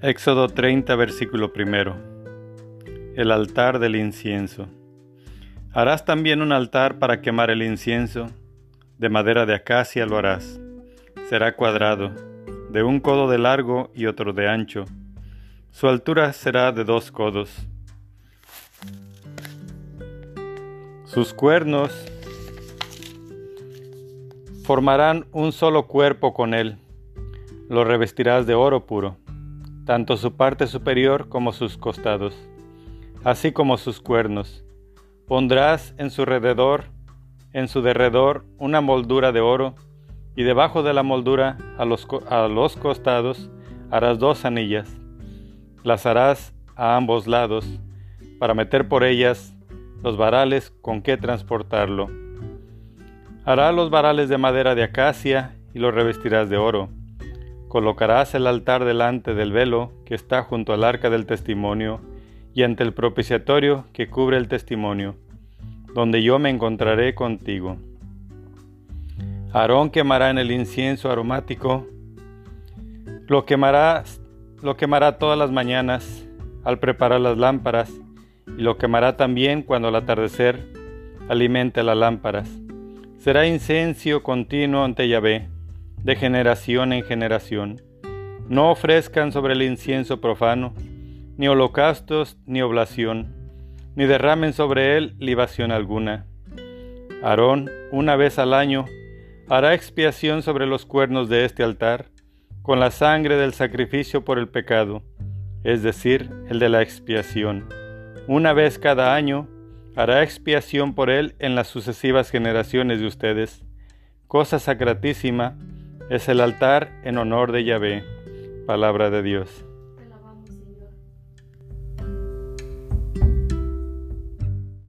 Éxodo 30, versículo primero. El altar del incienso. Harás también un altar para quemar el incienso. De madera de acacia lo harás. Será cuadrado, de un codo de largo y otro de ancho. Su altura será de dos codos. Sus cuernos formarán un solo cuerpo con él. Lo revestirás de oro puro tanto su parte superior como sus costados, así como sus cuernos. Pondrás en su alrededor, en su derredor, una moldura de oro, y debajo de la moldura, a los, a los costados, harás dos anillas. Las harás a ambos lados, para meter por ellas los varales con que transportarlo. Hará los varales de madera de acacia y los revestirás de oro Colocarás el altar delante del velo que está junto al arca del testimonio y ante el propiciatorio que cubre el testimonio, donde yo me encontraré contigo. Aarón quemará en el incienso aromático, lo quemará, lo quemará todas las mañanas al preparar las lámparas, y lo quemará también cuando al atardecer alimente las lámparas. Será incencio continuo ante Yahvé de generación en generación. No ofrezcan sobre el incienso profano, ni holocaustos ni oblación, ni derramen sobre él libación alguna. Aarón, una vez al año, hará expiación sobre los cuernos de este altar, con la sangre del sacrificio por el pecado, es decir, el de la expiación. Una vez cada año, hará expiación por él en las sucesivas generaciones de ustedes, cosa sacratísima, es el altar en honor de Yahvé, palabra de Dios.